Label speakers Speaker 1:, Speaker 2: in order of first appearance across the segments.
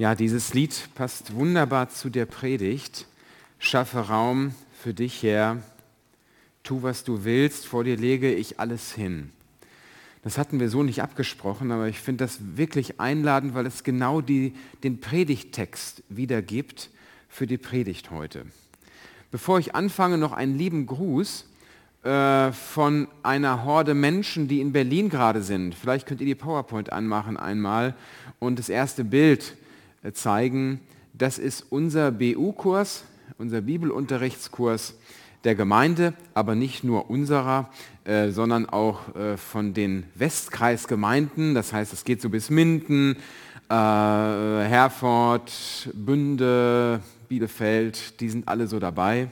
Speaker 1: Ja, dieses Lied passt wunderbar zu der Predigt. Schaffe Raum für dich, Herr. Tu, was du willst. Vor dir lege ich alles hin. Das hatten wir so nicht abgesprochen, aber ich finde das wirklich einladend, weil es genau die, den Predigttext wiedergibt für die Predigt heute. Bevor ich anfange, noch einen lieben Gruß äh, von einer Horde Menschen, die in Berlin gerade sind. Vielleicht könnt ihr die PowerPoint anmachen einmal und das erste Bild zeigen. Das ist unser BU-Kurs, unser Bibelunterrichtskurs der Gemeinde, aber nicht nur unserer, äh, sondern auch äh, von den Westkreisgemeinden. Das heißt, es geht so bis Minden, äh, Herford, Bünde, Bielefeld, die sind alle so dabei.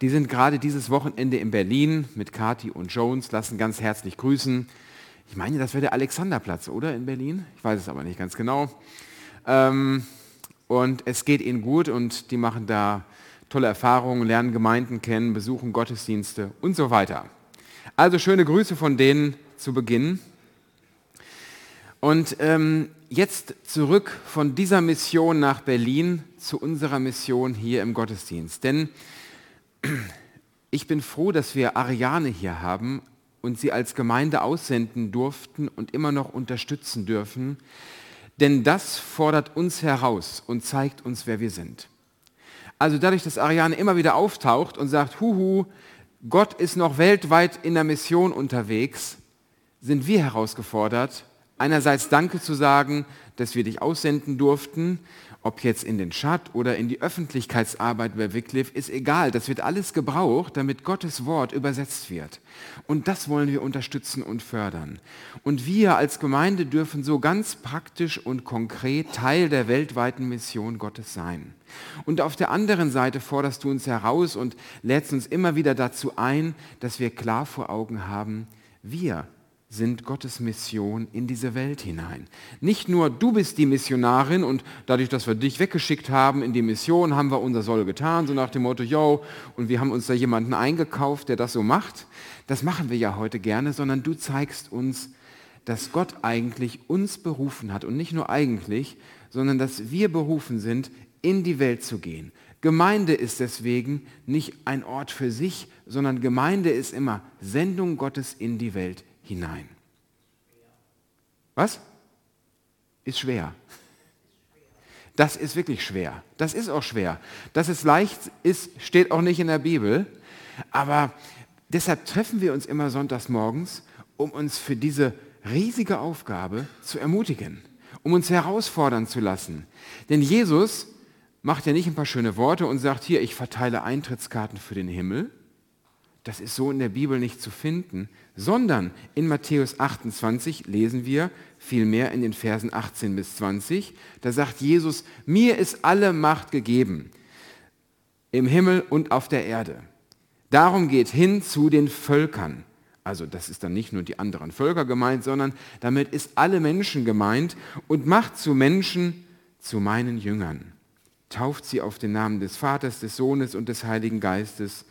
Speaker 1: Die sind gerade dieses Wochenende in Berlin mit Kati und Jones, lassen ganz herzlich grüßen. Ich meine, das wäre der Alexanderplatz, oder in Berlin? Ich weiß es aber nicht ganz genau. Ähm, und es geht ihnen gut und die machen da tolle Erfahrungen, lernen Gemeinden kennen, besuchen Gottesdienste und so weiter. Also schöne Grüße von denen zu Beginn. Und ähm, jetzt zurück von dieser Mission nach Berlin zu unserer Mission hier im Gottesdienst. Denn ich bin froh, dass wir Ariane hier haben und sie als Gemeinde aussenden durften und immer noch unterstützen dürfen, denn das fordert uns heraus und zeigt uns, wer wir sind. Also dadurch, dass Ariane immer wieder auftaucht und sagt, huhu, Gott ist noch weltweit in der Mission unterwegs, sind wir herausgefordert, einerseits Danke zu sagen, dass wir dich aussenden durften, ob jetzt in den Chat oder in die Öffentlichkeitsarbeit bei Wycliffe, ist egal. Das wird alles gebraucht, damit Gottes Wort übersetzt wird. Und das wollen wir unterstützen und fördern. Und wir als Gemeinde dürfen so ganz praktisch und konkret Teil der weltweiten Mission Gottes sein. Und auf der anderen Seite forderst du uns heraus und lädst uns immer wieder dazu ein, dass wir klar vor Augen haben, wir sind Gottes Mission in diese Welt hinein. Nicht nur du bist die Missionarin und dadurch, dass wir dich weggeschickt haben in die Mission, haben wir unser Soll getan, so nach dem Motto, yo, und wir haben uns da jemanden eingekauft, der das so macht. Das machen wir ja heute gerne, sondern du zeigst uns, dass Gott eigentlich uns berufen hat und nicht nur eigentlich, sondern dass wir berufen sind, in die Welt zu gehen. Gemeinde ist deswegen nicht ein Ort für sich, sondern Gemeinde ist immer Sendung Gottes in die Welt hinein. Was? Ist schwer. Das ist wirklich schwer. Das ist auch schwer. Dass es leicht ist, steht auch nicht in der Bibel. Aber deshalb treffen wir uns immer sonntags morgens, um uns für diese riesige Aufgabe zu ermutigen, um uns herausfordern zu lassen. Denn Jesus macht ja nicht ein paar schöne Worte und sagt, hier, ich verteile Eintrittskarten für den Himmel, das ist so in der Bibel nicht zu finden, sondern in Matthäus 28 lesen wir vielmehr in den Versen 18 bis 20, da sagt Jesus, mir ist alle Macht gegeben im Himmel und auf der Erde. Darum geht hin zu den Völkern. Also das ist dann nicht nur die anderen Völker gemeint, sondern damit ist alle Menschen gemeint und macht zu Menschen zu meinen Jüngern. Tauft sie auf den Namen des Vaters, des Sohnes und des Heiligen Geistes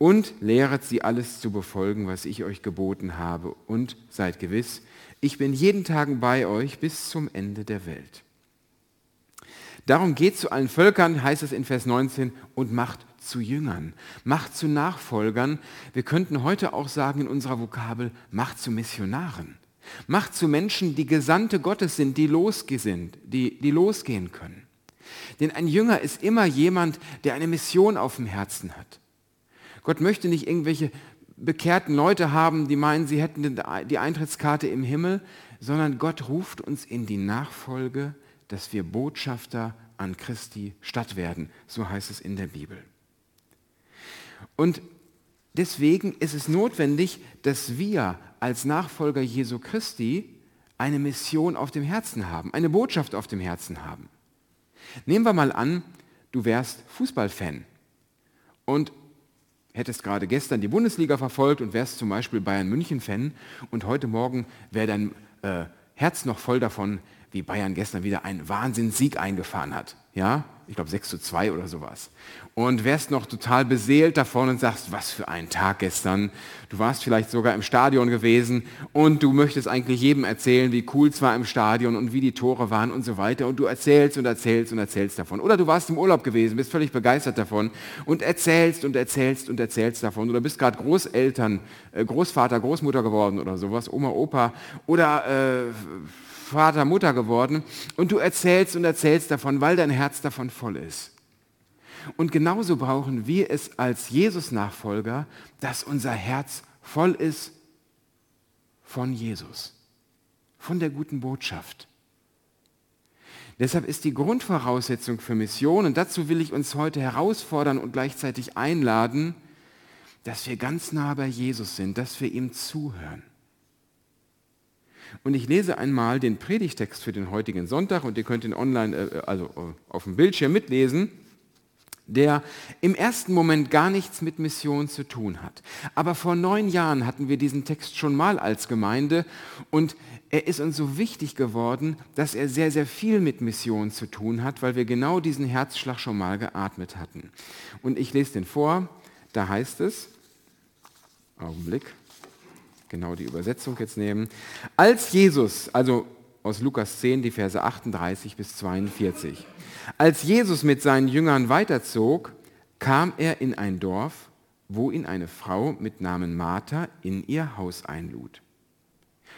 Speaker 1: und lehret sie alles zu befolgen, was ich euch geboten habe. Und seid gewiss, ich bin jeden Tag bei euch bis zum Ende der Welt. Darum geht zu allen Völkern, heißt es in Vers 19, und macht zu Jüngern, macht zu Nachfolgern. Wir könnten heute auch sagen in unserer Vokabel, macht zu Missionaren. Macht zu Menschen, die Gesandte Gottes sind, die, losgehen, die, die losgehen können. Denn ein Jünger ist immer jemand, der eine Mission auf dem Herzen hat. Gott möchte nicht irgendwelche bekehrten Leute haben, die meinen, sie hätten die Eintrittskarte im Himmel, sondern Gott ruft uns in die Nachfolge, dass wir Botschafter an Christi Stadt werden. So heißt es in der Bibel. Und deswegen ist es notwendig, dass wir als Nachfolger Jesu Christi eine Mission auf dem Herzen haben, eine Botschaft auf dem Herzen haben. Nehmen wir mal an, du wärst Fußballfan und hättest gerade gestern die Bundesliga verfolgt und wärst zum Beispiel Bayern München-Fan und heute Morgen wäre dein äh, Herz noch voll davon, wie Bayern gestern wieder einen Wahnsinnssieg eingefahren hat. Ja, ich glaube 6 zu 2 oder sowas. Und wärst noch total beseelt davon und sagst, was für ein Tag gestern. Du warst vielleicht sogar im Stadion gewesen und du möchtest eigentlich jedem erzählen, wie cool es war im Stadion und wie die Tore waren und so weiter. Und du erzählst und erzählst und erzählst davon. Oder du warst im Urlaub gewesen, bist völlig begeistert davon und erzählst und erzählst und erzählst davon. Oder bist gerade Großeltern, äh, Großvater, Großmutter geworden oder sowas, Oma, Opa. Oder äh, Vater, Mutter geworden und du erzählst und erzählst davon, weil dein Herz davon voll ist. Und genauso brauchen wir es als Jesus-Nachfolger, dass unser Herz voll ist von Jesus, von der guten Botschaft. Deshalb ist die Grundvoraussetzung für Mission, und dazu will ich uns heute herausfordern und gleichzeitig einladen, dass wir ganz nah bei Jesus sind, dass wir ihm zuhören. Und ich lese einmal den Predigtext für den heutigen Sonntag und ihr könnt ihn online, äh, also äh, auf dem Bildschirm mitlesen, der im ersten Moment gar nichts mit Mission zu tun hat. Aber vor neun Jahren hatten wir diesen Text schon mal als Gemeinde und er ist uns so wichtig geworden, dass er sehr, sehr viel mit Mission zu tun hat, weil wir genau diesen Herzschlag schon mal geatmet hatten. Und ich lese den vor, da heißt es, Augenblick, genau die Übersetzung jetzt nehmen. Als Jesus, also aus Lukas 10, die Verse 38 bis 42, als Jesus mit seinen Jüngern weiterzog, kam er in ein Dorf, wo ihn eine Frau mit Namen Martha in ihr Haus einlud.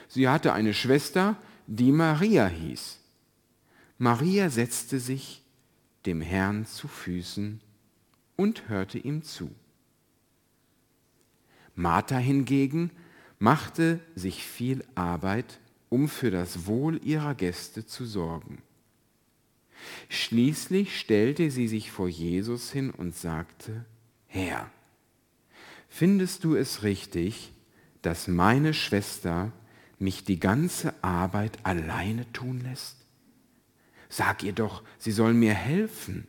Speaker 1: Sie hatte eine Schwester, die Maria hieß. Maria setzte sich dem Herrn zu Füßen und hörte ihm zu. Martha hingegen machte sich viel Arbeit, um für das Wohl ihrer Gäste zu sorgen. Schließlich stellte sie sich vor Jesus hin und sagte, Herr, findest du es richtig, dass meine Schwester mich die ganze Arbeit alleine tun lässt? Sag ihr doch, sie soll mir helfen.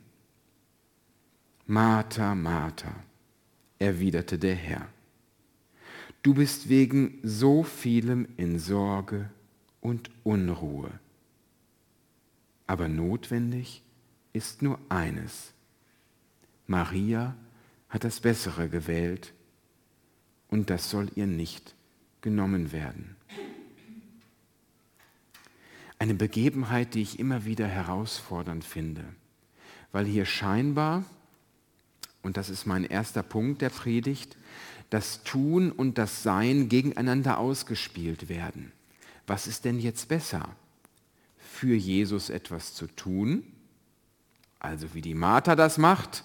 Speaker 1: Martha, Martha, erwiderte der Herr, Du bist wegen so vielem in Sorge und Unruhe. Aber notwendig ist nur eines. Maria hat das Bessere gewählt und das soll ihr nicht genommen werden. Eine Begebenheit, die ich immer wieder herausfordernd finde, weil hier scheinbar, und das ist mein erster Punkt der Predigt, das Tun und das Sein gegeneinander ausgespielt werden. Was ist denn jetzt besser? Für Jesus etwas zu tun, also wie die Martha das macht,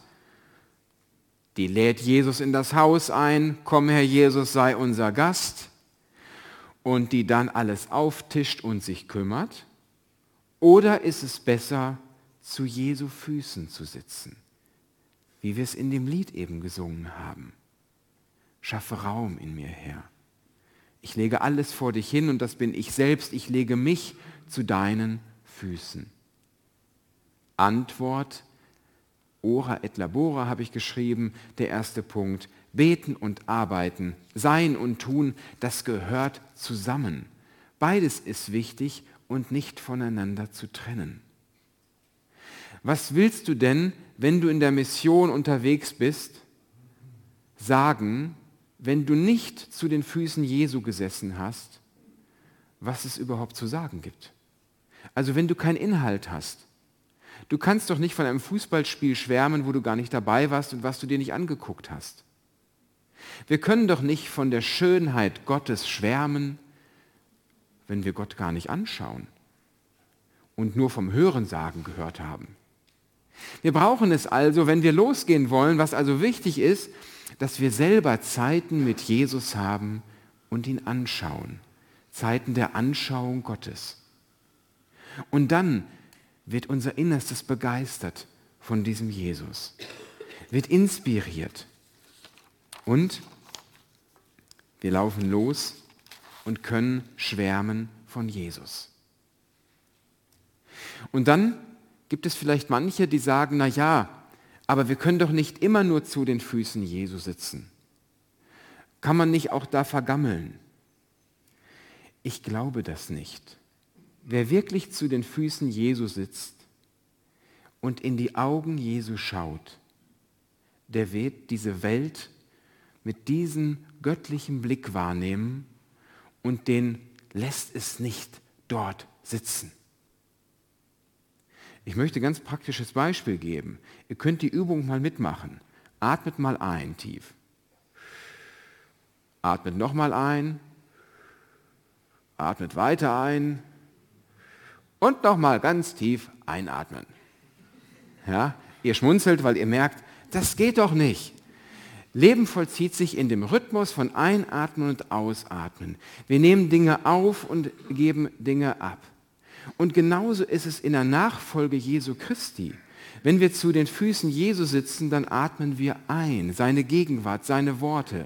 Speaker 1: die lädt Jesus in das Haus ein, komm Herr Jesus, sei unser Gast, und die dann alles auftischt und sich kümmert? Oder ist es besser, zu Jesu Füßen zu sitzen, wie wir es in dem Lied eben gesungen haben? Schaffe Raum in mir, Herr. Ich lege alles vor dich hin und das bin ich selbst. Ich lege mich zu deinen Füßen. Antwort, ora et labora habe ich geschrieben, der erste Punkt. Beten und arbeiten, sein und tun, das gehört zusammen. Beides ist wichtig und nicht voneinander zu trennen. Was willst du denn, wenn du in der Mission unterwegs bist, sagen, wenn du nicht zu den Füßen Jesu gesessen hast, was es überhaupt zu sagen gibt. Also wenn du keinen Inhalt hast. Du kannst doch nicht von einem Fußballspiel schwärmen, wo du gar nicht dabei warst und was du dir nicht angeguckt hast. Wir können doch nicht von der Schönheit Gottes schwärmen, wenn wir Gott gar nicht anschauen und nur vom Hörensagen gehört haben. Wir brauchen es also, wenn wir losgehen wollen, was also wichtig ist, dass wir selber Zeiten mit Jesus haben und ihn anschauen. Zeiten der Anschauung Gottes. Und dann wird unser Innerstes begeistert von diesem Jesus, wird inspiriert. Und wir laufen los und können schwärmen von Jesus. Und dann gibt es vielleicht manche, die sagen, na ja, aber wir können doch nicht immer nur zu den Füßen Jesu sitzen. Kann man nicht auch da vergammeln? Ich glaube das nicht. Wer wirklich zu den Füßen Jesu sitzt und in die Augen Jesu schaut, der wird diese Welt mit diesem göttlichen Blick wahrnehmen und den lässt es nicht dort sitzen. Ich möchte ein ganz praktisches Beispiel geben. Ihr könnt die Übung mal mitmachen. Atmet mal ein tief. Atmet nochmal ein. Atmet weiter ein. Und nochmal ganz tief einatmen. Ja, ihr schmunzelt, weil ihr merkt, das geht doch nicht. Leben vollzieht sich in dem Rhythmus von Einatmen und Ausatmen. Wir nehmen Dinge auf und geben Dinge ab. Und genauso ist es in der Nachfolge Jesu Christi. Wenn wir zu den Füßen Jesu sitzen, dann atmen wir ein, seine Gegenwart, seine Worte.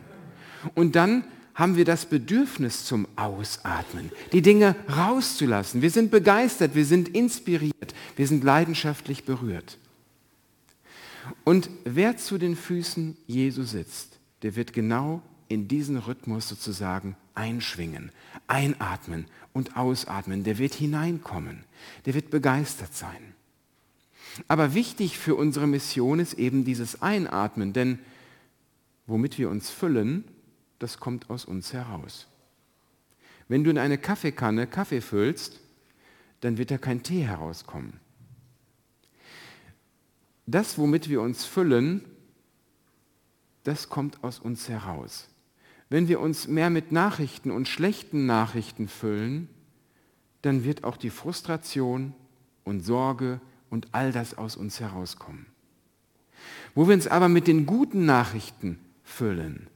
Speaker 1: Und dann haben wir das Bedürfnis zum Ausatmen, die Dinge rauszulassen. Wir sind begeistert, wir sind inspiriert, wir sind leidenschaftlich berührt. Und wer zu den Füßen Jesu sitzt, der wird genau in diesen Rhythmus sozusagen einschwingen, einatmen und ausatmen. Der wird hineinkommen, der wird begeistert sein. Aber wichtig für unsere Mission ist eben dieses Einatmen, denn womit wir uns füllen, das kommt aus uns heraus. Wenn du in eine Kaffeekanne Kaffee füllst, dann wird da kein Tee herauskommen. Das, womit wir uns füllen, das kommt aus uns heraus. Wenn wir uns mehr mit Nachrichten und schlechten Nachrichten füllen, dann wird auch die Frustration und Sorge und all das aus uns herauskommen. Wo wir uns aber mit den guten Nachrichten füllen,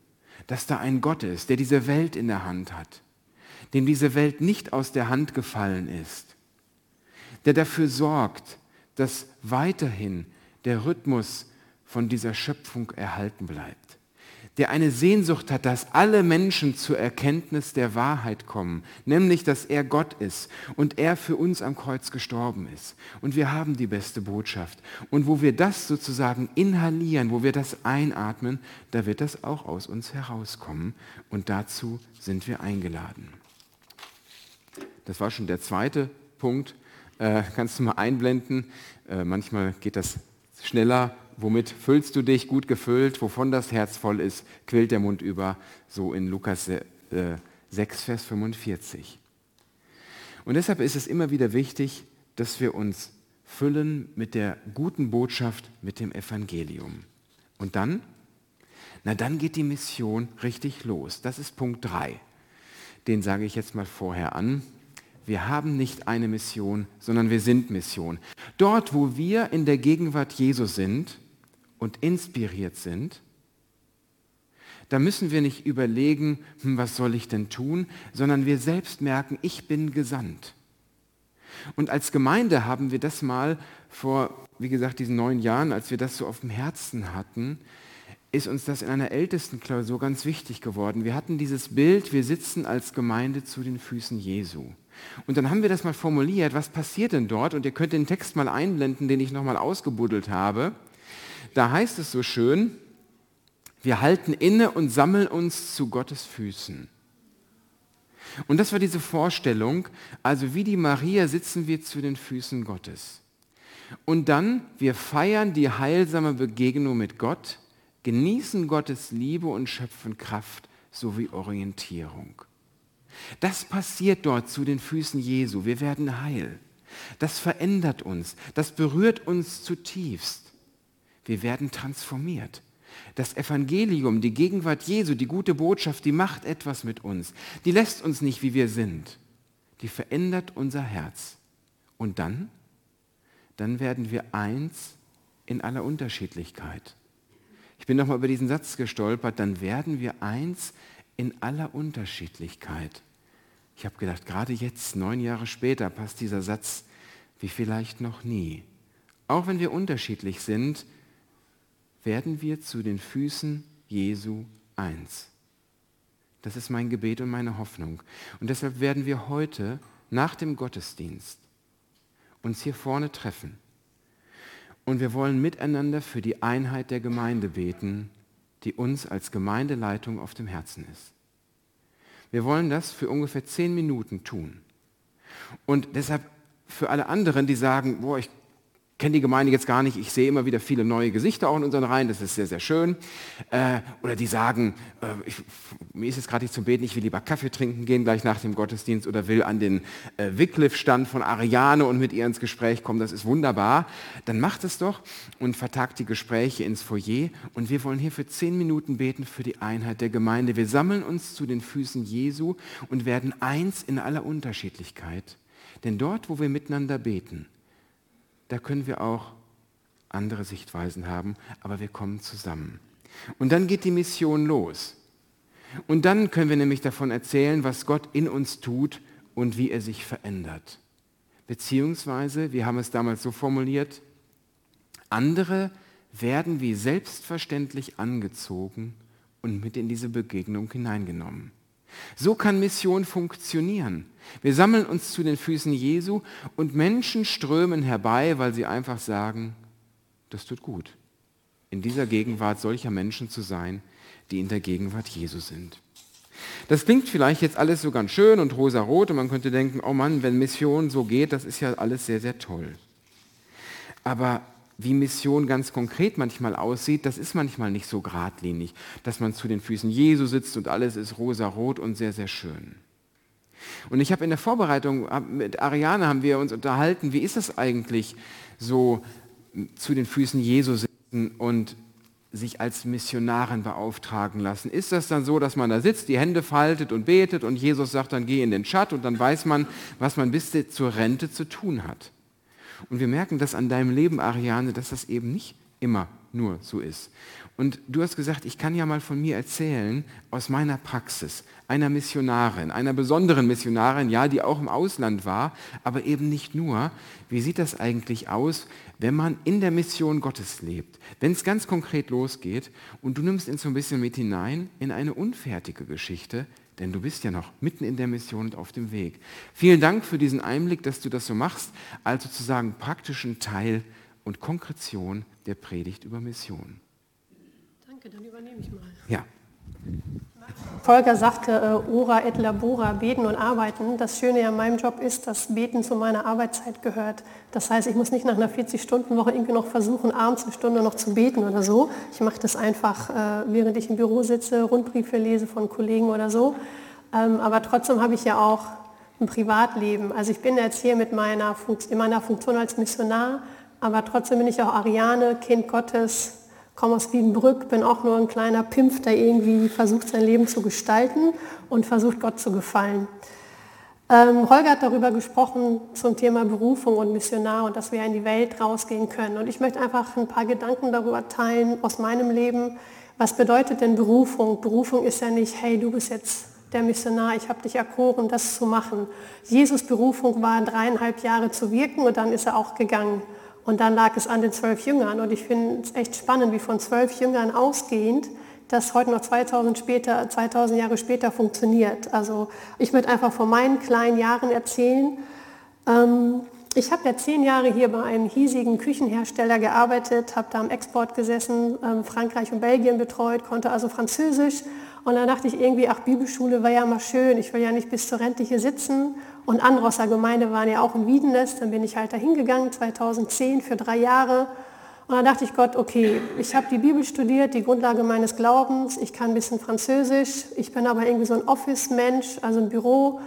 Speaker 1: dass da ein Gott ist, der diese Welt in der Hand hat, dem diese Welt nicht aus der Hand gefallen ist, der dafür sorgt, dass weiterhin der Rhythmus von dieser Schöpfung erhalten bleibt, der eine Sehnsucht hat, dass alle Menschen zur Erkenntnis der Wahrheit kommen, nämlich dass er Gott ist und er für uns am Kreuz gestorben ist. Und wir haben die beste Botschaft. Und wo wir das sozusagen inhalieren, wo wir das einatmen, da wird das auch aus uns herauskommen. Und dazu sind wir eingeladen. Das war schon der zweite Punkt. Äh, kannst du mal einblenden? Äh, manchmal geht das schneller, womit füllst du dich gut gefüllt, wovon das Herz voll ist, quillt der Mund über, so in Lukas 6, Vers 45. Und deshalb ist es immer wieder wichtig, dass wir uns füllen mit der guten Botschaft, mit dem Evangelium. Und dann? Na, dann geht die Mission richtig los. Das ist Punkt 3. Den sage ich jetzt mal vorher an wir haben nicht eine Mission, sondern wir sind Mission. Dort, wo wir in der Gegenwart Jesus sind und inspiriert sind, da müssen wir nicht überlegen, hm, was soll ich denn tun, sondern wir selbst merken, ich bin gesandt. Und als Gemeinde haben wir das mal vor, wie gesagt, diesen neun Jahren, als wir das so auf dem Herzen hatten, ist uns das in einer ältesten Klausur ganz wichtig geworden. Wir hatten dieses Bild, wir sitzen als Gemeinde zu den Füßen Jesu. Und dann haben wir das mal formuliert, was passiert denn dort? Und ihr könnt den Text mal einblenden, den ich nochmal ausgebuddelt habe. Da heißt es so schön, wir halten inne und sammeln uns zu Gottes Füßen. Und das war diese Vorstellung, also wie die Maria sitzen wir zu den Füßen Gottes. Und dann, wir feiern die heilsame Begegnung mit Gott, genießen Gottes Liebe und schöpfen Kraft sowie Orientierung. Das passiert dort zu den Füßen Jesu. Wir werden heil. Das verändert uns. Das berührt uns zutiefst. Wir werden transformiert. Das Evangelium, die Gegenwart Jesu, die gute Botschaft, die macht etwas mit uns. Die lässt uns nicht, wie wir sind. Die verändert unser Herz. Und dann? Dann werden wir eins in aller Unterschiedlichkeit. Ich bin nochmal über diesen Satz gestolpert. Dann werden wir eins in aller Unterschiedlichkeit. Ich habe gedacht, gerade jetzt, neun Jahre später, passt dieser Satz wie vielleicht noch nie. Auch wenn wir unterschiedlich sind, werden wir zu den Füßen Jesu eins. Das ist mein Gebet und meine Hoffnung. Und deshalb werden wir heute nach dem Gottesdienst uns hier vorne treffen. Und wir wollen miteinander für die Einheit der Gemeinde beten, die uns als Gemeindeleitung auf dem Herzen ist. Wir wollen das für ungefähr zehn Minuten tun. Und deshalb für alle anderen, die sagen, boah, ich kenne die Gemeinde jetzt gar nicht, ich sehe immer wieder viele neue Gesichter auch in unseren Reihen, das ist sehr, sehr schön. Äh, oder die sagen, äh, ich, mir ist jetzt gerade nicht zum Beten, ich will lieber Kaffee trinken gehen gleich nach dem Gottesdienst oder will an den äh, Wycliffe-Stand von Ariane und mit ihr ins Gespräch kommen, das ist wunderbar. Dann macht es doch und vertagt die Gespräche ins Foyer und wir wollen hier für zehn Minuten beten für die Einheit der Gemeinde. Wir sammeln uns zu den Füßen Jesu und werden eins in aller Unterschiedlichkeit. Denn dort, wo wir miteinander beten, da können wir auch andere Sichtweisen haben, aber wir kommen zusammen. Und dann geht die Mission los. Und dann können wir nämlich davon erzählen, was Gott in uns tut und wie er sich verändert. Beziehungsweise, wir haben es damals so formuliert, andere werden wie selbstverständlich angezogen und mit in diese Begegnung hineingenommen. So kann Mission funktionieren. Wir sammeln uns zu den Füßen Jesu und Menschen strömen herbei, weil sie einfach sagen, das tut gut, in dieser Gegenwart solcher Menschen zu sein, die in der Gegenwart Jesu sind. Das klingt vielleicht jetzt alles so ganz schön und rosarot und man könnte denken, oh Mann, wenn Mission so geht, das ist ja alles sehr, sehr toll. Aber wie Mission ganz konkret manchmal aussieht, das ist manchmal nicht so geradlinig, dass man zu den Füßen Jesu sitzt und alles ist rosarot und sehr, sehr schön. Und ich habe in der Vorbereitung mit Ariane haben wir uns unterhalten, wie ist es eigentlich so zu den Füßen Jesu sitzen und sich als Missionarin beauftragen lassen. Ist das dann so, dass man da sitzt, die Hände faltet und betet und Jesus sagt dann, geh in den Schatt und dann weiß man, was man bis zur Rente zu tun hat? Und wir merken das an deinem Leben, Ariane, dass das eben nicht immer nur so ist. Und du hast gesagt, ich kann ja mal von mir erzählen, aus meiner Praxis, einer Missionarin, einer besonderen Missionarin, ja, die auch im Ausland war, aber eben nicht nur. Wie sieht das eigentlich aus, wenn man in der Mission Gottes lebt? Wenn es ganz konkret losgeht und du nimmst ihn so ein bisschen mit hinein in eine unfertige Geschichte, denn du bist ja noch mitten in der Mission und auf dem Weg. Vielen Dank für diesen Einblick, dass du das so machst, als sozusagen praktischen Teil und Konkretion der Predigt über Mission.
Speaker 2: Danke, dann übernehme ich mal.
Speaker 1: Ja.
Speaker 2: Volker sagte, äh, ora et labora, beten und arbeiten. Das Schöne an meinem Job ist, dass Beten zu meiner Arbeitszeit gehört. Das heißt, ich muss nicht nach einer 40-Stunden-Woche irgendwie noch versuchen, abends eine Stunde noch zu beten oder so. Ich mache das einfach, äh, während ich im Büro sitze, Rundbriefe lese von Kollegen oder so. Ähm, aber trotzdem habe ich ja auch ein Privatleben. Also ich bin jetzt hier mit meiner in meiner Funktion als Missionar, aber trotzdem bin ich auch Ariane, Kind Gottes, komme aus Wiedenbrück, bin auch nur ein kleiner Pimpf, der irgendwie versucht, sein Leben zu gestalten und versucht, Gott zu gefallen. Ähm, Holger hat darüber gesprochen zum Thema Berufung und Missionar und dass wir in die Welt rausgehen können. Und ich möchte einfach ein paar Gedanken darüber teilen aus meinem Leben. Was bedeutet denn Berufung? Berufung ist ja nicht, hey, du bist jetzt der Missionar, ich habe dich erkoren, das zu machen. Jesus Berufung war dreieinhalb Jahre zu wirken und dann ist er auch gegangen. Und dann lag es an den zwölf Jüngern. Und ich finde es echt spannend, wie von zwölf Jüngern ausgehend das heute noch 2000, später, 2000 Jahre später funktioniert. Also ich möchte einfach von meinen kleinen Jahren erzählen. Ähm, ich habe ja zehn Jahre hier bei einem hiesigen Küchenhersteller gearbeitet, habe da am Export gesessen, ähm, Frankreich und Belgien betreut, konnte also Französisch. Und dann dachte ich irgendwie, ach, Bibelschule war ja mal schön, ich will ja nicht bis zur Rente hier sitzen und andere aus der Gemeinde waren ja auch in Wiedenest. Dann bin ich halt da hingegangen, 2010 für drei Jahre. Und dann dachte ich Gott, okay, ich habe die Bibel studiert, die Grundlage meines Glaubens, ich kann ein bisschen Französisch, ich bin aber irgendwie so ein Office-Mensch, also ein Büro,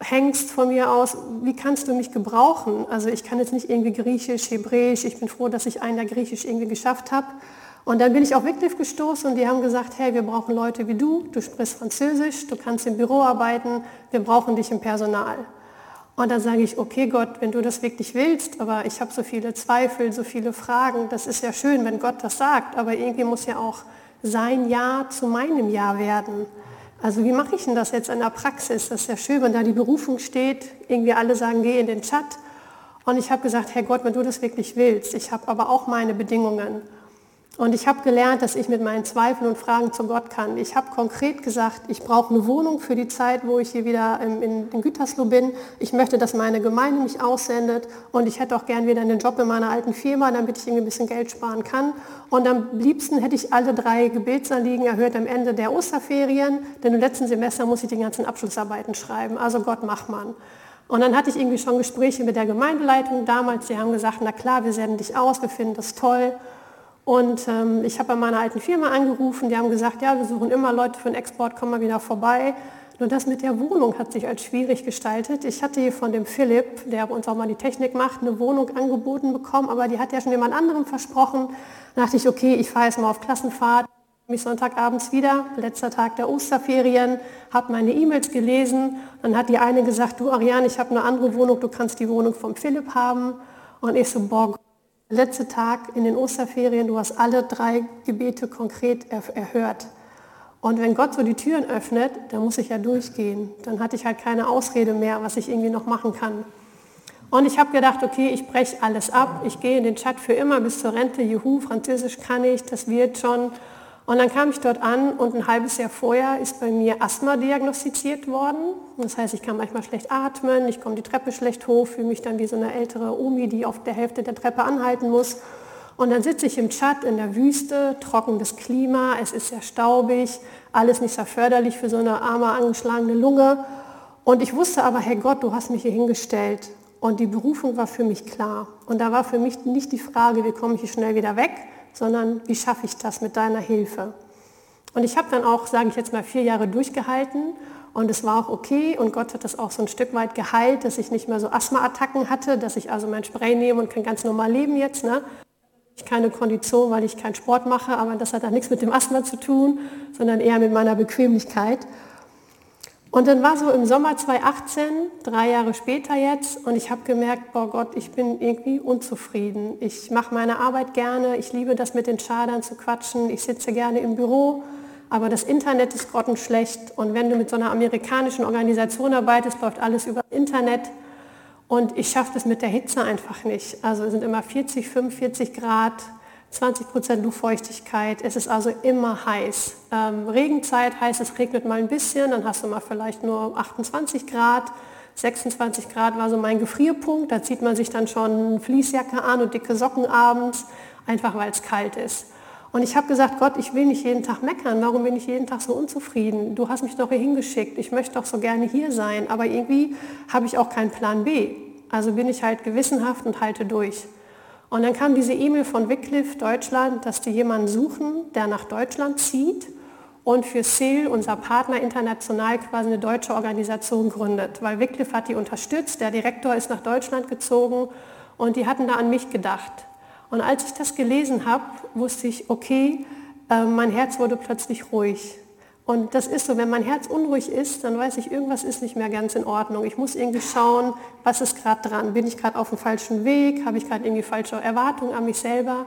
Speaker 2: hängst von mir aus, wie kannst du mich gebrauchen? Also ich kann jetzt nicht irgendwie Griechisch, Hebräisch, ich bin froh, dass ich einen der Griechisch irgendwie geschafft habe. Und dann bin ich auf Wycliffe gestoßen und die haben gesagt, hey, wir brauchen Leute wie du, du sprichst Französisch, du kannst im Büro arbeiten, wir brauchen dich im Personal. Und dann sage ich, okay Gott, wenn du das wirklich willst, aber ich habe so viele Zweifel, so viele Fragen, das ist ja schön, wenn Gott das sagt, aber irgendwie muss ja auch sein Ja zu meinem Ja werden. Also wie mache ich denn das jetzt in der Praxis? Das ist ja schön, wenn da die Berufung steht, irgendwie alle sagen, geh in den Chat. Und ich habe gesagt, Herr Gott, wenn du das wirklich willst, ich habe aber auch meine Bedingungen. Und ich habe gelernt, dass ich mit meinen Zweifeln und Fragen zu Gott kann. Ich habe konkret gesagt, ich brauche eine Wohnung für die Zeit, wo ich hier wieder in, in, in, Gütersloh bin. Ich möchte, dass meine Gemeinde mich aussendet und ich hätte auch gern wieder einen Job in meiner alten Firma, damit ich irgendwie ein bisschen Geld sparen kann. Und am liebsten hätte ich alle drei Gebetsanliegen erhört am Ende der Osterferien, denn im letzten Semester muss ich die ganzen Abschlussarbeiten schreiben. Also Gott, mach man. Und dann hatte ich irgendwie schon Gespräche mit der Gemeindeleitung damals. Die haben gesagt, na klar, wir senden dich aus, wir finden das toll. Und ähm, ich habe bei meiner alten Firma angerufen, die haben gesagt, ja, wir suchen immer Leute für den Export, komm mal wieder vorbei. Nur das mit der Wohnung hat sich als schwierig gestaltet. Ich hatte hier von dem Philipp, der uns auch mal die Technik macht, eine Wohnung angeboten bekommen, aber die hat ja schon jemand anderem versprochen. Dann dachte ich, okay, ich fahre jetzt mal auf Klassenfahrt, mich Sonntagabends wieder, letzter Tag der Osterferien, habe meine E-Mails gelesen. Dann hat die eine gesagt, du Ariane, ich habe eine andere Wohnung, du kannst die Wohnung vom Philipp haben. Und ich so, boah, letzter Tag in den Osterferien, du hast alle drei Gebete konkret erhört. Und wenn Gott so die Türen öffnet, dann muss ich ja durchgehen. Dann hatte ich halt keine Ausrede mehr, was ich irgendwie noch machen kann. Und ich habe gedacht, okay, ich breche alles ab. Ich gehe in den Chat für immer bis zur Rente. Juhu, Französisch kann ich, das wird schon. Und dann kam ich dort an und ein halbes Jahr vorher ist bei mir Asthma diagnostiziert worden. Das heißt, ich kann manchmal schlecht atmen, ich komme die Treppe schlecht hoch, fühle mich dann wie so eine ältere Omi, die auf der Hälfte der Treppe anhalten muss. Und dann sitze ich im Tschad in der Wüste, trockenes Klima, es ist sehr staubig, alles nicht sehr förderlich für so eine arme, angeschlagene Lunge. Und ich wusste aber, Herr Gott, du hast mich hier hingestellt. Und die Berufung war für mich klar. Und da war für mich nicht die Frage, wie komme ich hier schnell wieder weg, sondern wie schaffe ich das mit deiner Hilfe. Und ich habe dann auch, sage ich jetzt mal, vier Jahre durchgehalten und es war auch okay und Gott hat das auch so ein Stück weit geheilt, dass ich nicht mehr so Asthma-Attacken hatte, dass ich also mein Spray nehme und kann ganz normal leben jetzt. Ne? keine Kondition, weil ich keinen Sport mache, aber das hat auch nichts mit dem Asthma zu tun, sondern eher mit meiner Bequemlichkeit. Und dann war so im Sommer 2018, drei Jahre später jetzt, und ich habe gemerkt, boah Gott, ich bin irgendwie unzufrieden. Ich mache meine Arbeit gerne, ich liebe das mit den Schadern zu quatschen, ich sitze gerne im Büro, aber das Internet ist grottenschlecht. Und wenn du mit so einer amerikanischen Organisation arbeitest, läuft alles über Internet. Und ich schaffe das mit der Hitze einfach nicht. Also es sind immer 40, 45 Grad, 20 Prozent Luftfeuchtigkeit. Es ist also immer heiß. Ähm, Regenzeit heißt, es regnet mal ein bisschen, dann hast du mal vielleicht nur 28 Grad. 26 Grad war so mein Gefrierpunkt. Da zieht man sich dann schon Fließjacke an und dicke Socken abends, einfach weil es kalt ist. Und ich habe gesagt, Gott, ich will nicht jeden Tag meckern. Warum bin ich jeden Tag so unzufrieden? Du hast mich doch hier hingeschickt. Ich möchte doch so gerne hier sein. Aber irgendwie habe ich auch keinen Plan B. Also bin ich halt gewissenhaft und halte durch. Und dann kam diese E-Mail von Wycliffe Deutschland, dass die jemanden suchen, der nach Deutschland zieht und für SEAL, unser Partner international, quasi eine deutsche Organisation gründet. Weil Wycliffe hat die unterstützt, der Direktor ist nach Deutschland gezogen und die hatten da an mich gedacht. Und als ich das gelesen habe, wusste ich, okay, äh, mein Herz wurde plötzlich ruhig. Und das ist so, wenn mein Herz unruhig ist, dann weiß ich, irgendwas ist nicht mehr ganz in Ordnung. Ich muss irgendwie schauen, was ist gerade dran? Bin ich gerade auf dem falschen Weg? Habe ich gerade irgendwie falsche Erwartungen an mich selber?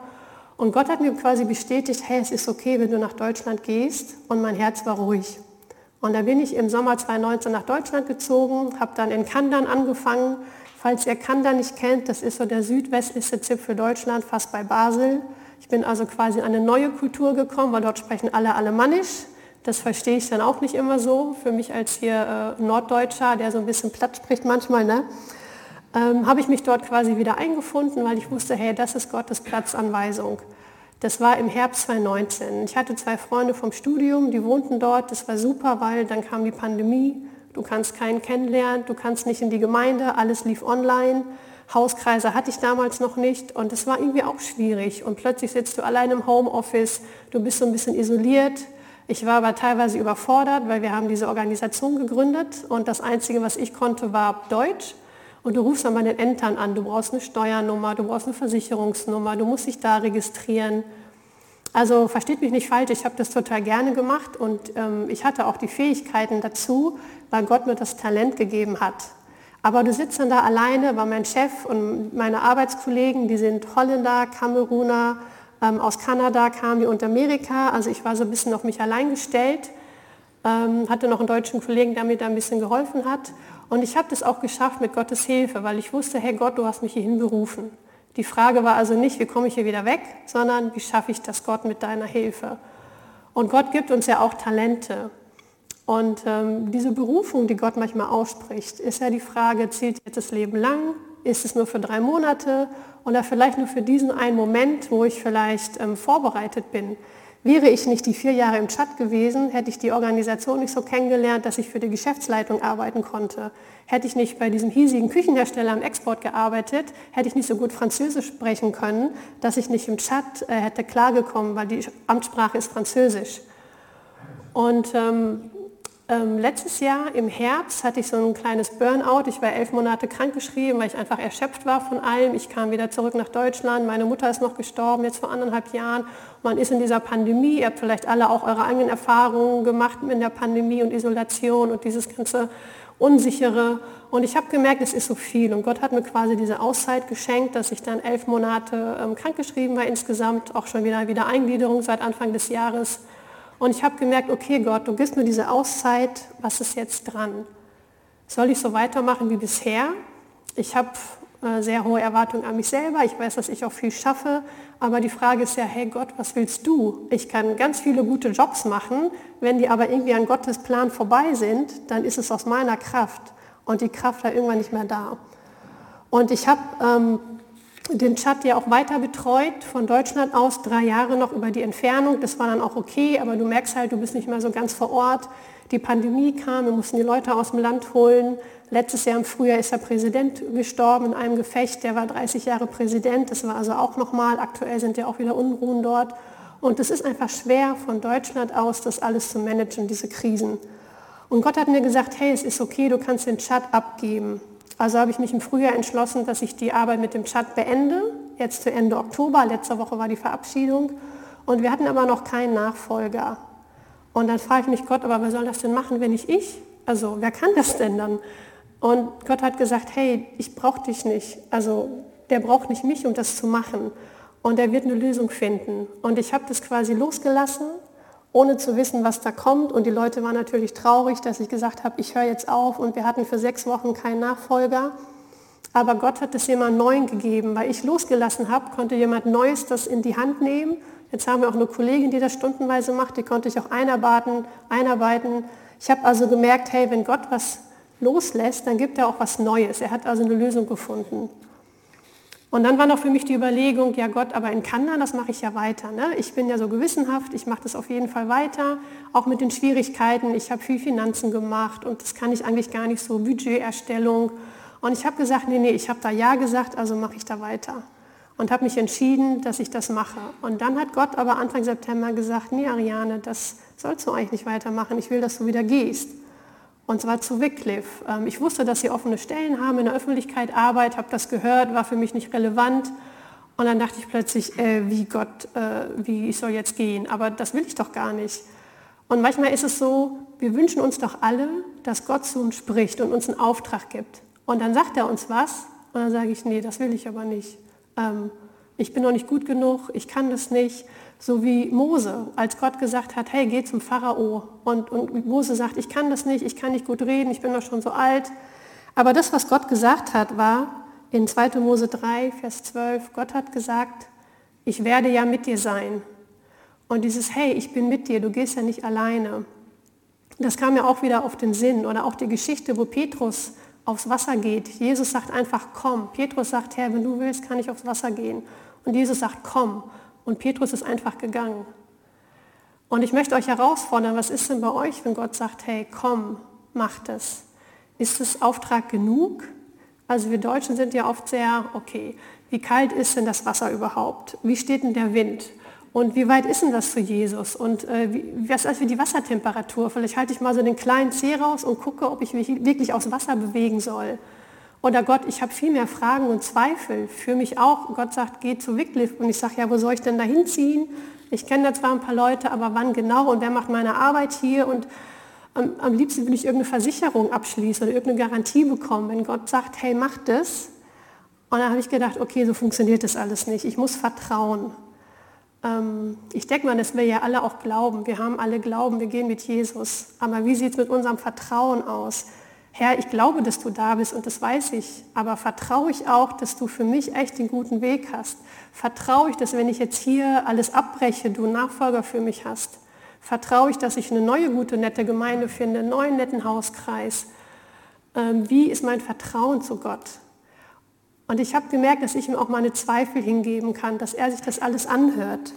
Speaker 2: Und Gott hat mir quasi bestätigt, hey, es ist okay, wenn du nach Deutschland gehst. Und mein Herz war ruhig. Und da bin ich im Sommer 2019 nach Deutschland gezogen, habe dann in Kandan angefangen, Falls ihr Kanda nicht kennt, das ist so der südwestlichste Zipfel Deutschland, fast bei Basel. Ich bin also quasi in eine neue Kultur gekommen, weil dort sprechen alle Alemannisch. Das verstehe ich dann auch nicht immer so. Für mich als hier äh, Norddeutscher, der so ein bisschen platt spricht manchmal, ne, ähm, habe ich mich dort quasi wieder eingefunden, weil ich wusste, hey, das ist Gottes Platzanweisung. Das war im Herbst 2019. Ich hatte zwei Freunde vom Studium, die wohnten dort. Das war super, weil dann kam die Pandemie. Du kannst keinen kennenlernen, du kannst nicht in die Gemeinde, alles lief online. Hauskreise hatte ich damals noch nicht und es war irgendwie auch schwierig. Und plötzlich sitzt du allein im Homeoffice, du bist so ein bisschen isoliert. Ich war aber teilweise überfordert, weil wir haben diese Organisation gegründet und das Einzige, was ich konnte, war Deutsch. Und du rufst dann bei den Ämtern an, du brauchst eine Steuernummer, du brauchst eine Versicherungsnummer, du musst dich da registrieren. Also versteht mich nicht falsch, ich habe das total gerne gemacht und ähm, ich hatte auch die Fähigkeiten dazu, weil Gott mir das Talent gegeben hat. Aber du sitzt dann da alleine, weil mein Chef und meine Arbeitskollegen, die sind Holländer, Kameruner, ähm, aus Kanada kamen die und Amerika. Also ich war so ein bisschen auf mich allein gestellt, ähm, hatte noch einen deutschen Kollegen, der mir da ein bisschen geholfen hat. Und ich habe das auch geschafft mit Gottes Hilfe, weil ich wusste, hey Gott, du hast mich hierhin berufen. Die Frage war also nicht, wie komme ich hier wieder weg, sondern wie schaffe ich das Gott mit deiner Hilfe. Und Gott gibt uns ja auch Talente. Und ähm, diese Berufung, die Gott manchmal ausspricht, ist ja die Frage, zählt jetzt das Leben lang? Ist es nur für drei Monate oder vielleicht nur für diesen einen Moment, wo ich vielleicht ähm, vorbereitet bin? Wäre ich nicht die vier Jahre im Chat gewesen, hätte ich die Organisation nicht so kennengelernt, dass ich für die Geschäftsleitung arbeiten konnte. Hätte ich nicht bei diesem hiesigen Küchenhersteller am Export gearbeitet, hätte ich nicht so gut Französisch sprechen können, dass ich nicht im Chat äh, hätte klargekommen, weil die Amtssprache ist Französisch. Und ähm, ähm, letztes Jahr im Herbst hatte ich so ein kleines Burnout. Ich war elf Monate krankgeschrieben, weil ich einfach erschöpft war von allem. Ich kam wieder zurück nach Deutschland. Meine Mutter ist noch gestorben, jetzt vor anderthalb Jahren. Man ist in dieser Pandemie. Ihr habt vielleicht alle auch eure eigenen Erfahrungen gemacht in der Pandemie und Isolation und dieses ganze Unsichere. Und ich habe gemerkt, es ist so viel. Und Gott hat mir quasi diese Auszeit geschenkt, dass ich dann elf Monate ähm, krankgeschrieben war insgesamt, auch schon wieder wieder Eingliederung seit Anfang des Jahres. Und ich habe gemerkt, okay Gott, du gibst mir diese Auszeit, was ist jetzt dran? Soll ich so weitermachen wie bisher? Ich habe äh, sehr hohe Erwartungen an mich selber. Ich weiß, dass ich auch viel schaffe. Aber die Frage ist ja, hey Gott, was willst du? Ich kann ganz viele gute Jobs machen. Wenn die aber irgendwie an Gottes Plan vorbei sind, dann ist es aus meiner Kraft. Und die Kraft war irgendwann nicht mehr da. Und ich habe ähm, den Chat ja auch weiter betreut, von Deutschland aus, drei Jahre noch über die Entfernung. Das war dann auch okay, aber du merkst halt, du bist nicht mehr so ganz vor Ort. Die Pandemie kam, wir mussten die Leute aus dem Land holen. Letztes Jahr im Frühjahr ist der Präsident gestorben in einem Gefecht, der war 30 Jahre Präsident, das war also auch nochmal, aktuell sind ja auch wieder Unruhen dort. Und es ist einfach schwer, von Deutschland aus das alles zu managen, diese Krisen. Und Gott hat mir gesagt, hey, es ist okay, du kannst den Chat abgeben. Also habe ich mich im Frühjahr entschlossen, dass ich die Arbeit mit dem Chat beende, jetzt zu Ende Oktober. Letzte Woche war die Verabschiedung. Und wir hatten aber noch keinen Nachfolger. Und dann frage ich mich, Gott, aber wer soll das denn machen, wenn nicht ich? Also wer kann das denn dann? Und Gott hat gesagt, hey, ich brauche dich nicht. Also der braucht nicht mich, um das zu machen. Und er wird eine Lösung finden. Und ich habe das quasi losgelassen ohne zu wissen, was da kommt. Und die Leute waren natürlich traurig, dass ich gesagt habe, ich höre jetzt auf. Und wir hatten für sechs Wochen keinen Nachfolger. Aber Gott hat es jemand Neuen gegeben. Weil ich losgelassen habe, konnte jemand Neues das in die Hand nehmen. Jetzt haben wir auch eine Kollegin, die das stundenweise macht. Die konnte ich auch einarbeiten. einarbeiten. Ich habe also gemerkt, hey, wenn Gott was loslässt, dann gibt er auch was Neues. Er hat also eine Lösung gefunden. Und dann war noch für mich die Überlegung, ja Gott, aber in Kanada, das mache ich ja weiter. Ne? Ich bin ja so gewissenhaft, ich mache das auf jeden Fall weiter, auch mit den Schwierigkeiten. Ich habe viel Finanzen gemacht und das kann ich eigentlich gar nicht so, Budgeterstellung. Und ich habe gesagt, nee, nee, ich habe da Ja gesagt, also mache ich da weiter. Und habe mich entschieden, dass ich das mache. Und dann hat Gott aber Anfang September gesagt, nee, Ariane, das sollst du eigentlich nicht weitermachen. Ich will, dass du wieder gehst. Und zwar zu Wycliffe. Ähm, ich wusste, dass sie offene Stellen haben in der Öffentlichkeit, Arbeit, habe das gehört, war für mich nicht relevant. Und dann dachte ich plötzlich, äh, wie Gott, äh, wie ich soll jetzt gehen. Aber das will ich doch gar nicht. Und manchmal ist es so, wir wünschen uns doch alle, dass Gott zu uns spricht und uns einen Auftrag gibt. Und dann sagt er uns was und dann sage ich, nee, das will ich aber nicht. Ähm, ich bin noch nicht gut genug, ich kann das nicht. So wie Mose, als Gott gesagt hat, hey, geh zum Pharao. Und, und Mose sagt, ich kann das nicht, ich kann nicht gut reden, ich bin doch schon so alt. Aber das, was Gott gesagt hat, war in 2. Mose 3, Vers 12, Gott hat gesagt, ich werde ja mit dir sein. Und dieses, hey, ich bin mit dir, du gehst ja nicht alleine. Das kam mir auch wieder auf den Sinn. Oder auch die Geschichte, wo Petrus aufs Wasser geht. Jesus sagt einfach, komm. Petrus sagt, Herr, wenn du willst, kann ich aufs Wasser gehen. Und Jesus sagt, komm. Und Petrus ist einfach gegangen. Und ich möchte euch herausfordern, was ist denn bei euch, wenn Gott sagt, hey, komm, macht es. Ist es Auftrag genug? Also wir Deutschen sind ja oft sehr, okay, wie kalt ist denn das Wasser überhaupt? Wie steht denn der Wind? Und wie weit ist denn das zu Jesus? Und äh, wie, was ist die Wassertemperatur? Vielleicht halte ich mal so den kleinen Zeh raus und gucke, ob ich mich wirklich aufs Wasser bewegen soll. Oder Gott, ich habe viel mehr Fragen und Zweifel für mich auch. Gott sagt, geh zu Wycliffe. Und ich sage, ja, wo soll ich denn da hinziehen? Ich kenne da zwar ein paar Leute, aber wann genau und wer macht meine Arbeit hier? Und am, am liebsten will ich irgendeine Versicherung abschließen oder irgendeine Garantie bekommen. Wenn Gott sagt, hey, mach das. Und dann habe ich gedacht, okay, so funktioniert das alles nicht. Ich muss vertrauen. Ähm, ich denke mal, dass wir ja alle auch glauben. Wir haben alle Glauben, wir gehen mit Jesus. Aber wie sieht es mit unserem Vertrauen aus? Herr, ich glaube, dass du da bist und das weiß ich, aber vertraue ich auch, dass du für mich echt den guten Weg hast? Vertraue ich, dass wenn ich jetzt hier alles abbreche, du Nachfolger für mich hast? Vertraue ich, dass ich eine neue, gute, nette Gemeinde finde, einen neuen, netten Hauskreis? Ähm, wie ist mein Vertrauen zu Gott? Und ich habe gemerkt, dass ich ihm auch meine Zweifel hingeben kann, dass er sich das alles anhört.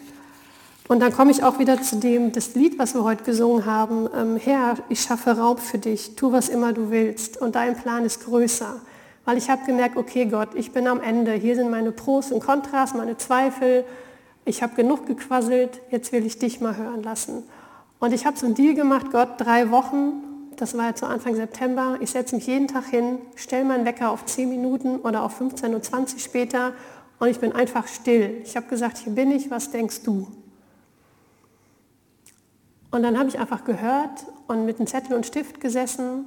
Speaker 2: Und dann komme ich auch wieder zu dem, das Lied, was wir heute gesungen haben. Ähm, Herr, ich schaffe Raub für dich, tu was immer du willst und dein Plan ist größer. Weil ich habe gemerkt, okay Gott, ich bin am Ende, hier sind meine Pros und Kontras, meine Zweifel, ich habe genug gequasselt, jetzt will ich dich mal hören lassen. Und ich habe so einen Deal gemacht, Gott, drei Wochen, das war ja zu Anfang September, ich setze mich jeden Tag hin, stelle meinen Wecker auf 10 Minuten oder auf 15.20 Uhr später und ich bin einfach still. Ich habe gesagt, hier bin ich, was denkst du? Und dann habe ich einfach gehört und mit einem Zettel und Stift gesessen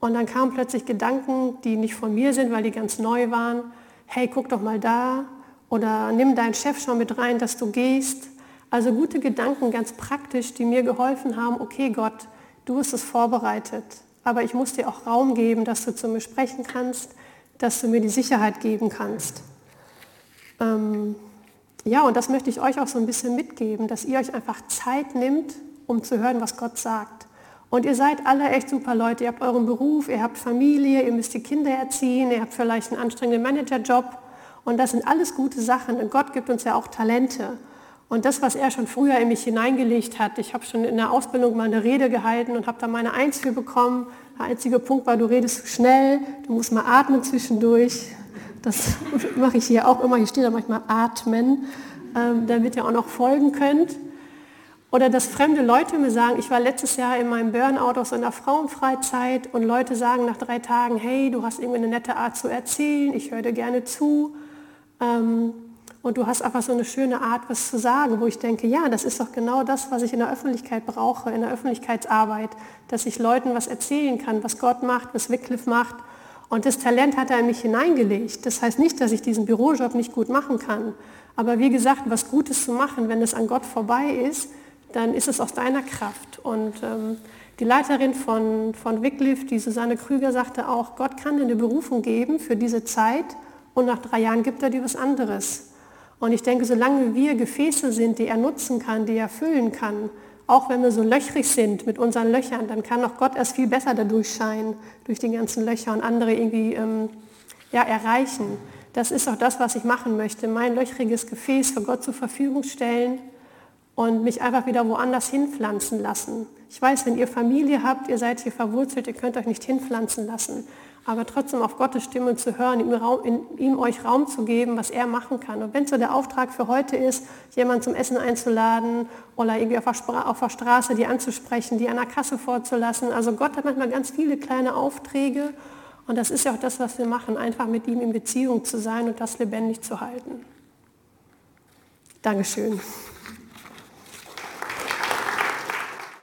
Speaker 2: und dann kamen plötzlich Gedanken, die nicht von mir sind, weil die ganz neu waren. Hey, guck doch mal da oder nimm deinen Chef schon mit rein, dass du gehst. Also gute Gedanken, ganz praktisch, die mir geholfen haben, okay Gott, du hast es vorbereitet, aber ich muss dir auch Raum geben, dass du zu mir sprechen kannst, dass du mir die Sicherheit geben kannst. Ähm, ja, und das möchte ich euch auch so ein bisschen mitgeben, dass ihr euch einfach Zeit nimmt, um zu hören, was Gott sagt. Und ihr seid alle echt super Leute. Ihr habt euren Beruf, ihr habt Familie, ihr müsst die Kinder erziehen, ihr habt vielleicht einen anstrengenden Managerjob. Und das sind alles gute Sachen. Und Gott gibt uns ja auch Talente. Und das, was er schon früher in mich hineingelegt hat, ich habe schon in der Ausbildung mal eine Rede gehalten und habe da meine für bekommen. Der einzige Punkt war, du redest zu schnell, du musst mal atmen zwischendurch. Das mache ich hier auch immer. Hier steht da manchmal atmen, ähm, damit ihr auch noch folgen könnt. Oder dass fremde Leute mir sagen, ich war letztes Jahr in meinem Burnout aus einer Frauenfreizeit und Leute sagen nach drei Tagen, hey, du hast irgendwie eine nette Art zu erzählen, ich höre dir gerne zu. Ähm, und du hast einfach so eine schöne Art, was zu sagen, wo ich denke, ja, das ist doch genau das, was ich in der Öffentlichkeit brauche, in der Öffentlichkeitsarbeit, dass ich Leuten was erzählen kann, was Gott macht, was Wycliffe macht. Und das Talent hat er in mich hineingelegt. Das heißt nicht, dass ich diesen Bürojob nicht gut machen kann. Aber wie gesagt, was Gutes zu machen, wenn es an Gott vorbei ist, dann ist es aus deiner Kraft. Und ähm, die Leiterin von, von Wycliffe, die Susanne Krüger, sagte auch, Gott kann dir eine Berufung geben für diese Zeit und nach drei Jahren gibt er dir was anderes. Und ich denke, solange wir Gefäße sind, die er nutzen kann, die er füllen kann, auch wenn wir so löchrig sind mit unseren Löchern, dann kann auch Gott erst viel besser dadurch scheinen, durch die ganzen Löcher und andere irgendwie ähm, ja, erreichen. Das ist auch das, was ich machen möchte, mein löchriges Gefäß für Gott zur Verfügung stellen und mich einfach wieder woanders hinpflanzen lassen. Ich weiß, wenn ihr Familie habt, ihr seid hier verwurzelt, ihr könnt euch nicht hinpflanzen lassen, aber trotzdem auf Gottes Stimme zu hören, ihm, Raum, in, ihm euch Raum zu geben, was er machen kann. Und wenn so der Auftrag für heute ist, jemanden zum Essen einzuladen oder irgendwie auf der, auf der Straße die anzusprechen, die an der Kasse vorzulassen. Also Gott hat manchmal ganz viele kleine Aufträge und das ist ja auch das, was wir machen, einfach mit ihm in Beziehung zu sein und das lebendig zu halten. Dankeschön.